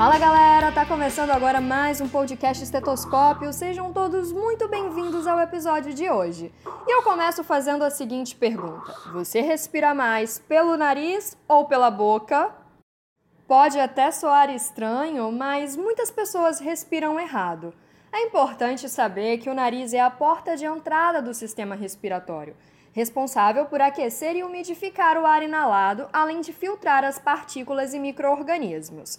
Fala galera, tá começando agora mais um podcast Estetoscópio. Sejam todos muito bem-vindos ao episódio de hoje. E eu começo fazendo a seguinte pergunta: Você respira mais pelo nariz ou pela boca? Pode até soar estranho, mas muitas pessoas respiram errado. É importante saber que o nariz é a porta de entrada do sistema respiratório, responsável por aquecer e umidificar o ar inalado, além de filtrar as partículas e micro-organismos.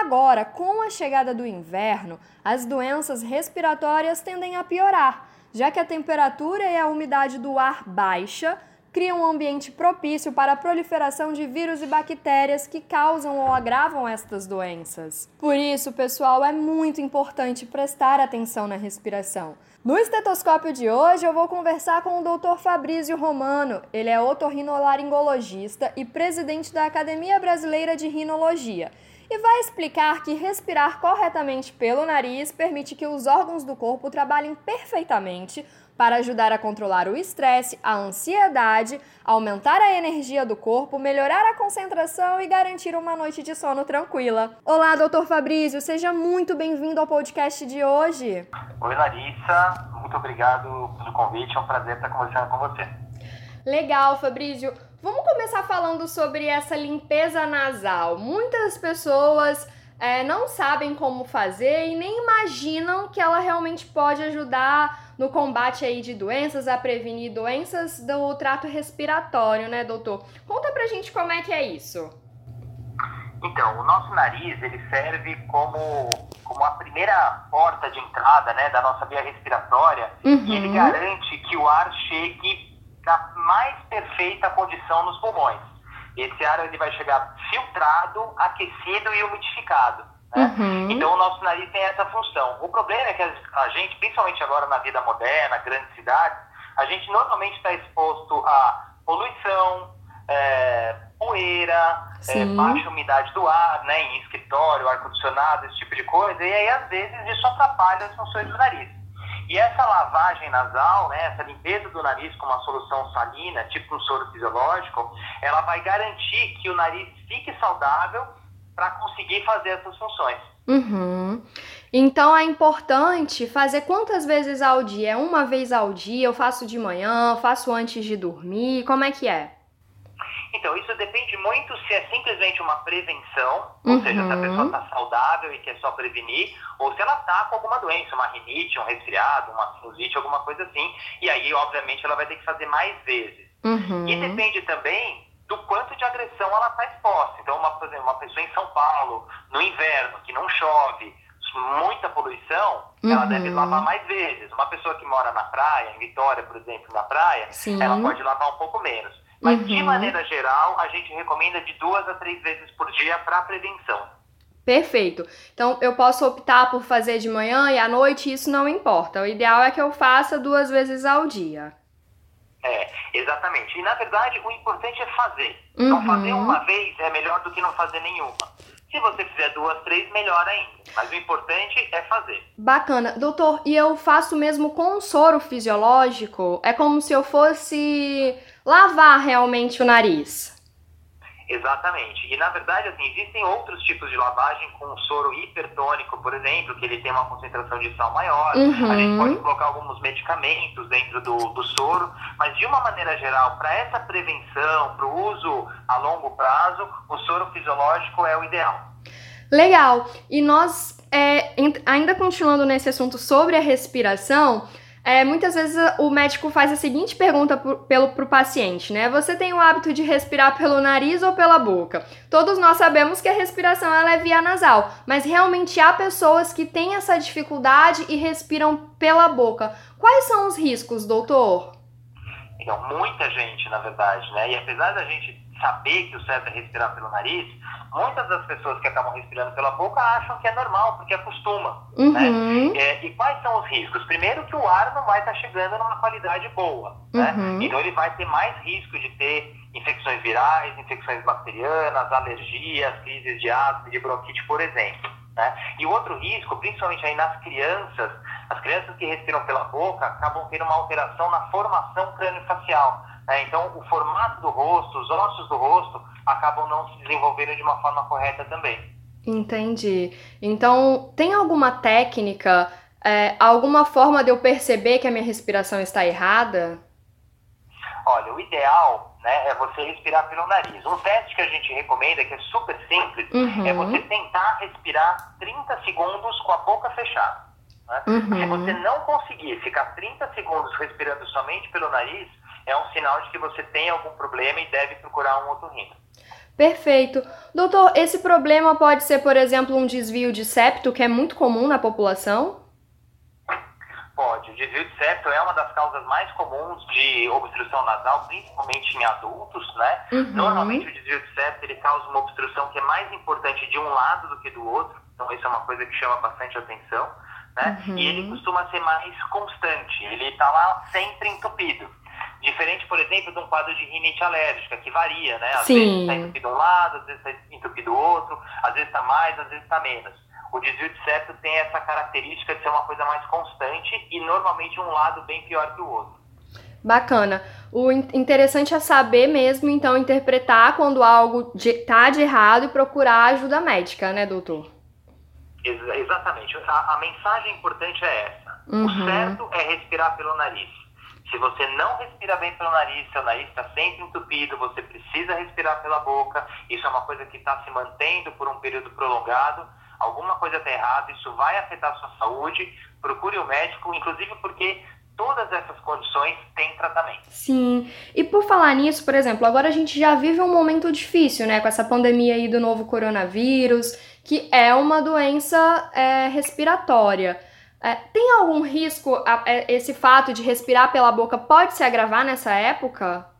Agora, com a chegada do inverno, as doenças respiratórias tendem a piorar, já que a temperatura e a umidade do ar baixa criam um ambiente propício para a proliferação de vírus e bactérias que causam ou agravam estas doenças. Por isso, pessoal, é muito importante prestar atenção na respiração. No estetoscópio de hoje, eu vou conversar com o Dr. Fabrício Romano. Ele é otorrinolaringologista e presidente da Academia Brasileira de Rinologia e vai explicar que respirar corretamente pelo nariz permite que os órgãos do corpo trabalhem perfeitamente para ajudar a controlar o estresse, a ansiedade, aumentar a energia do corpo, melhorar a concentração e garantir uma noite de sono tranquila. Olá, doutor Fabrício, seja muito bem-vindo ao podcast de hoje. Oi, Larissa, muito obrigado pelo convite, é um prazer estar conversando com você. Legal, Fabrício. Vamos começar falando sobre essa limpeza nasal. Muitas pessoas é, não sabem como fazer e nem imaginam que ela realmente pode ajudar no combate aí de doenças, a prevenir doenças do trato respiratório, né, doutor? Conta pra gente como é que é isso. Então, o nosso nariz, ele serve como, como a primeira porta de entrada, né, da nossa via respiratória, uhum. e ele garante que o ar chegue da mais perfeita condição nos pulmões. Esse ar ele vai chegar filtrado, aquecido e umidificado. Né? Uhum. Então o nosso nariz tem essa função. O problema é que a gente, principalmente agora na vida moderna, grandes cidades, a gente normalmente está exposto a poluição, é, poeira, é, baixa umidade do ar, né, em escritório, ar-condicionado, esse tipo de coisa, e aí às vezes isso atrapalha as funções do nariz. E essa lavagem nasal, né, essa limpeza do nariz com uma solução salina, tipo um soro fisiológico, ela vai garantir que o nariz fique saudável para conseguir fazer essas funções. Uhum. Então é importante fazer quantas vezes ao dia? É uma vez ao dia? Eu faço de manhã, faço antes de dormir? Como é que é? Então, isso depende muito se é simplesmente uma prevenção, ou uhum. seja, se a pessoa está saudável e quer só prevenir, ou se ela está com alguma doença, uma rinite, um resfriado, uma sinusite, alguma coisa assim. E aí, obviamente, ela vai ter que fazer mais vezes. Uhum. E depende também do quanto de agressão ela está exposta. Então, uma, por exemplo, uma pessoa em São Paulo, no inverno, que não chove, muita poluição, uhum. ela deve lavar mais vezes. Uma pessoa que mora na praia, em Vitória, por exemplo, na praia, Sim. ela pode lavar um pouco menos. Mas, uhum. de maneira geral, a gente recomenda de duas a três vezes por dia para prevenção. Perfeito. Então, eu posso optar por fazer de manhã e à noite, isso não importa. O ideal é que eu faça duas vezes ao dia. É, exatamente. E, na verdade, o importante é fazer. Uhum. Então, fazer uma vez é melhor do que não fazer nenhuma. Se você fizer duas, três, melhor ainda. Mas o importante é fazer. Bacana. Doutor, e eu faço mesmo com soro fisiológico? É como se eu fosse lavar realmente o nariz. Exatamente. E na verdade, assim, existem outros tipos de lavagem com soro hipertônico, por exemplo, que ele tem uma concentração de sal maior. Uhum. A gente pode colocar alguns medicamentos dentro do, do soro, mas de uma maneira geral, para essa prevenção, para o uso a longo prazo, o soro fisiológico é o ideal. Legal. E nós, é, ainda continuando nesse assunto sobre a respiração, é, muitas vezes o médico faz a seguinte pergunta pro, pelo, pro paciente, né? Você tem o hábito de respirar pelo nariz ou pela boca? Todos nós sabemos que a respiração ela é via nasal, mas realmente há pessoas que têm essa dificuldade e respiram pela boca. Quais são os riscos, doutor? Então, muita gente, na verdade, né? E apesar da gente saber que o certo é respirar pelo nariz, muitas das pessoas que acabam respirando pela boca acham que é normal, porque acostuma. Uhum. Né? É, e quais são os riscos? Primeiro que o ar não vai estar chegando numa qualidade boa. Né? Uhum. Né? Então ele vai ter mais risco de ter infecções virais, infecções bacterianas, alergias, crises de asma, de bronquite, por exemplo. Né? E o outro risco, principalmente aí nas crianças, as crianças que respiram pela boca acabam tendo uma alteração na formação crâniofacial. Né? Então, o formato do rosto, os ossos do rosto, acabam não se desenvolvendo de uma forma correta também. Entendi. Então, tem alguma técnica, é, alguma forma de eu perceber que a minha respiração está errada? Olha, o ideal né, é você respirar pelo nariz. Um teste que a gente recomenda, que é super simples, uhum. é você tentar respirar 30 segundos com a boca fechada. Né? Uhum. Se você não conseguir ficar 30 segundos respirando somente pelo nariz, é um sinal de que você tem algum problema e deve procurar um otorrino. Perfeito. Doutor, esse problema pode ser, por exemplo, um desvio de septo, que é muito comum na população? Pode. O desvio de septo é uma das causas mais comuns de obstrução nasal, principalmente em adultos, né? Uhum. Normalmente o desvio de septo ele causa uma obstrução que é mais importante de um lado do que do outro, então isso é uma coisa que chama bastante atenção, né? Uhum. E ele costuma ser mais constante, ele está lá sempre entupido. Diferente, por exemplo, de um quadro de rinite alérgica, que varia, né? Às Sim. vezes está entupido um lado, às vezes está entupido o outro, às vezes está mais, às vezes está menos. O desvio de septo tem essa característica de ser uma coisa mais constante e normalmente um lado bem pior que o outro. Bacana. O interessante é saber mesmo, então, interpretar quando algo está de errado e procurar ajuda médica, né, doutor? Ex exatamente. A, a, mensagem importante é essa. Uhum. O certo é respirar pelo nariz. Se você não respira bem pelo nariz, seu nariz está sempre entupido, você precisa respirar pela boca. Isso é uma coisa que está se mantendo por um período prolongado alguma coisa está errada, isso vai afetar a sua saúde, procure o médico, inclusive porque todas essas condições têm tratamento. Sim. E por falar nisso, por exemplo, agora a gente já vive um momento difícil, né, com essa pandemia aí do novo coronavírus, que é uma doença é, respiratória. É, tem algum risco, a, é, esse fato de respirar pela boca pode se agravar nessa época?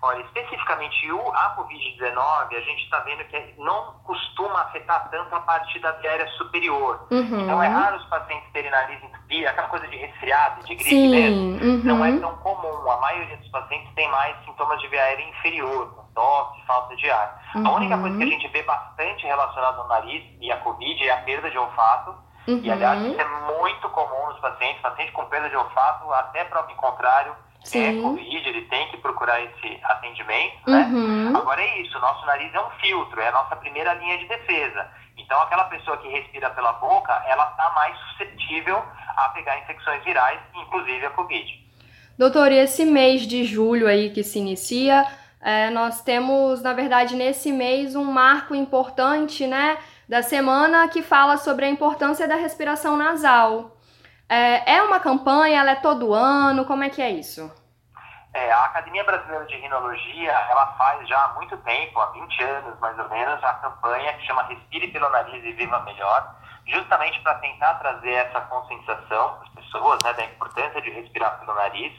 Olha, especificamente o, a Covid-19, a gente está vendo que não costuma afetar tanto a parte da via aérea superior. Uhum. Então é raro os pacientes terem nariz entupido, aquela coisa de resfriado, de gripe Sim. mesmo, uhum. não é tão comum. A maioria dos pacientes tem mais sintomas de via aérea inferior, com tosse, falta de ar. Uhum. A única coisa que a gente vê bastante relacionada ao nariz e a Covid é a perda de olfato. E aliás, isso é muito comum nos pacientes, paciente com perda de olfato, até prova em contrário Sim. é Covid, ele tem que procurar esse atendimento, né? Uhum. Agora é isso, nosso nariz é um filtro, é a nossa primeira linha de defesa. Então aquela pessoa que respira pela boca, ela está mais suscetível a pegar infecções virais, inclusive a Covid. Doutor, e esse mês de julho aí que se inicia, é, nós temos, na verdade, nesse mês um marco importante, né, da semana que fala sobre a importância da respiração nasal. É, é uma campanha, ela é todo ano, como é que é isso? É, a Academia Brasileira de Rinologia, ela faz já há muito tempo, há 20 anos mais ou menos, a campanha que chama Respire pelo Nariz e Viva Melhor, justamente para tentar trazer essa conscientização para as pessoas né, da importância de respirar pelo nariz.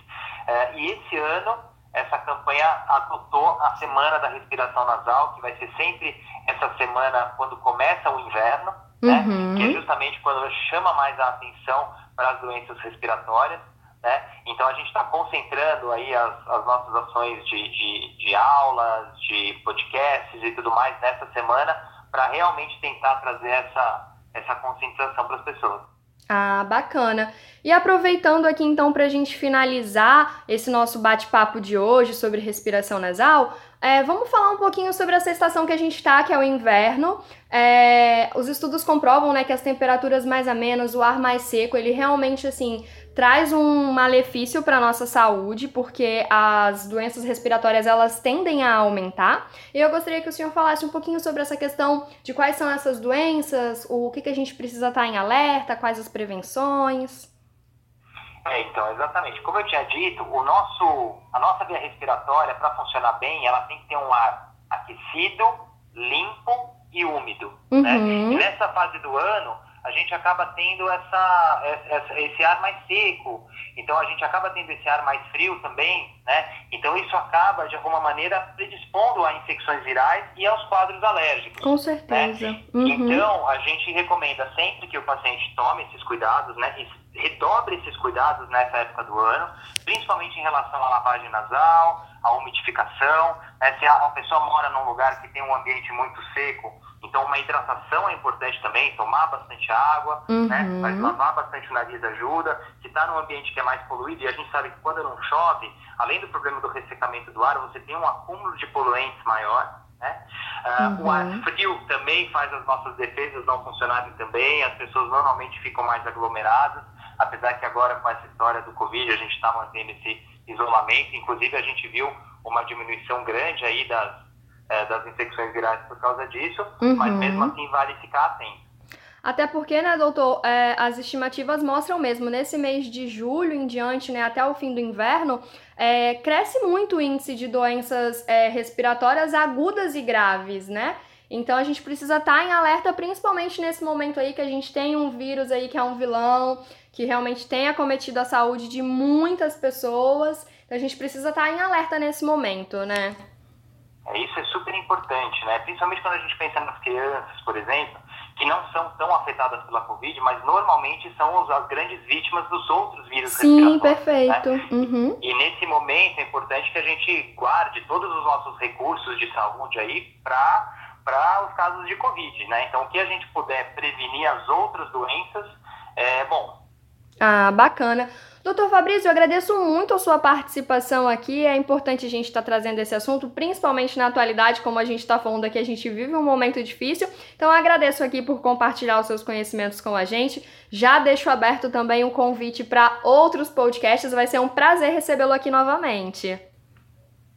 É, e esse ano, essa campanha adotou a Semana da Respiração Nasal, que vai ser sempre essa semana quando começa o inverno, né, uhum. que é justamente quando chama mais a atenção para as doenças respiratórias. Né? Então a gente está concentrando aí as, as nossas ações de, de, de, aulas, de podcasts e tudo mais nessa semana para realmente tentar trazer essa, essa conscientização para as pessoas. Ah, bacana. E aproveitando aqui então para a gente finalizar esse nosso bate-papo de hoje sobre respiração nasal, é, vamos falar um pouquinho sobre essa estação que a gente está, que é o inverno. É, os estudos comprovam né, que as temperaturas mais amenas, o ar mais seco, ele realmente assim traz um malefício para nossa saúde, porque as doenças respiratórias elas tendem a aumentar. E eu gostaria que o senhor falasse um pouquinho sobre essa questão de quais são essas doenças, o que, que a gente precisa estar tá em alerta, quais as prevenções. É, então, exatamente. Como eu tinha dito, o nosso, respiratória, para funcionar bem, ela tem que ter um ar aquecido, limpo e úmido. Né? Uhum. Né? E nessa fase do ano, a gente acaba tendo essa, essa, esse ar mais seco, então a gente acaba tendo esse ar mais frio também, né? Então isso acaba, de alguma maneira, predispondo a infecções virais e aos quadros alérgicos. Com certeza. Né? Uhum. Então, a gente recomenda sempre que o paciente tome esses cuidados, né? redobre esses cuidados nessa época do ano, principalmente em relação à lavagem nasal, à umidificação. Né? Se a pessoa mora num lugar que tem um ambiente muito seco, então uma hidratação é importante também, tomar bastante água, né? uhum. né? mas lavar bastante o nariz ajuda. Se está num ambiente que é mais poluído, e a gente sabe que quando não chove, além do problema do ressecamento do ar, você tem um acúmulo de poluentes maior. Né? Uh, uhum. O ar frio também faz as nossas defesas não funcionarem também, as pessoas normalmente ficam mais aglomeradas apesar que agora com essa história do Covid a gente está mantendo esse isolamento, inclusive a gente viu uma diminuição grande aí das, é, das infecções virais por causa disso, uhum. mas mesmo assim vale ficar atento. Até porque, né, doutor, é, as estimativas mostram mesmo, nesse mês de julho em diante, né, até o fim do inverno, é, cresce muito o índice de doenças é, respiratórias agudas e graves, né? Então a gente precisa estar tá em alerta, principalmente nesse momento aí que a gente tem um vírus aí que é um vilão, que realmente tem acometido a saúde de muitas pessoas. Então a gente precisa estar em alerta nesse momento, né? É, isso é super importante, né? Principalmente quando a gente pensa nas crianças, por exemplo, que não são tão afetadas pela Covid, mas normalmente são as grandes vítimas dos outros vírus Sim, perfeito. Né? Uhum. E nesse momento é importante que a gente guarde todos os nossos recursos de saúde aí para para os casos de Covid, né? Então, o que a gente puder prevenir as outras doenças, é bom. Ah, bacana. Doutor Fabrício, eu agradeço muito a sua participação aqui. É importante a gente estar tá trazendo esse assunto, principalmente na atualidade, como a gente está falando aqui, a gente vive um momento difícil. Então, agradeço aqui por compartilhar os seus conhecimentos com a gente. Já deixo aberto também o um convite para outros podcasts. Vai ser um prazer recebê-lo aqui novamente.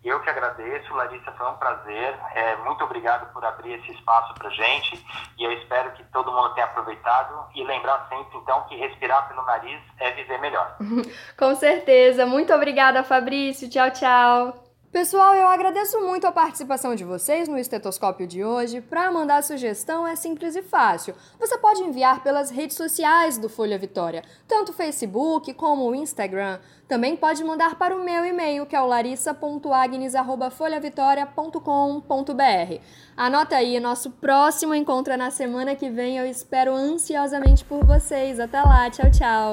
Eu que agradeço, Larissa, foi um prazer. É, muito obrigado por abrir esse espaço para gente e eu espero que todo mundo tenha aproveitado e lembrar sempre, então, que respirar pelo nariz é viver melhor. Com certeza. Muito obrigada, Fabrício. Tchau, tchau. Pessoal, eu agradeço muito a participação de vocês no estetoscópio de hoje. Para mandar sugestão é simples e fácil. Você pode enviar pelas redes sociais do Folha Vitória, tanto o Facebook como o Instagram. Também pode mandar para o meu e-mail, que é o larissa.agnes@folhavitoria.com.br. Anota aí, nosso próximo encontro é na semana que vem. Eu espero ansiosamente por vocês. Até lá, tchau, tchau.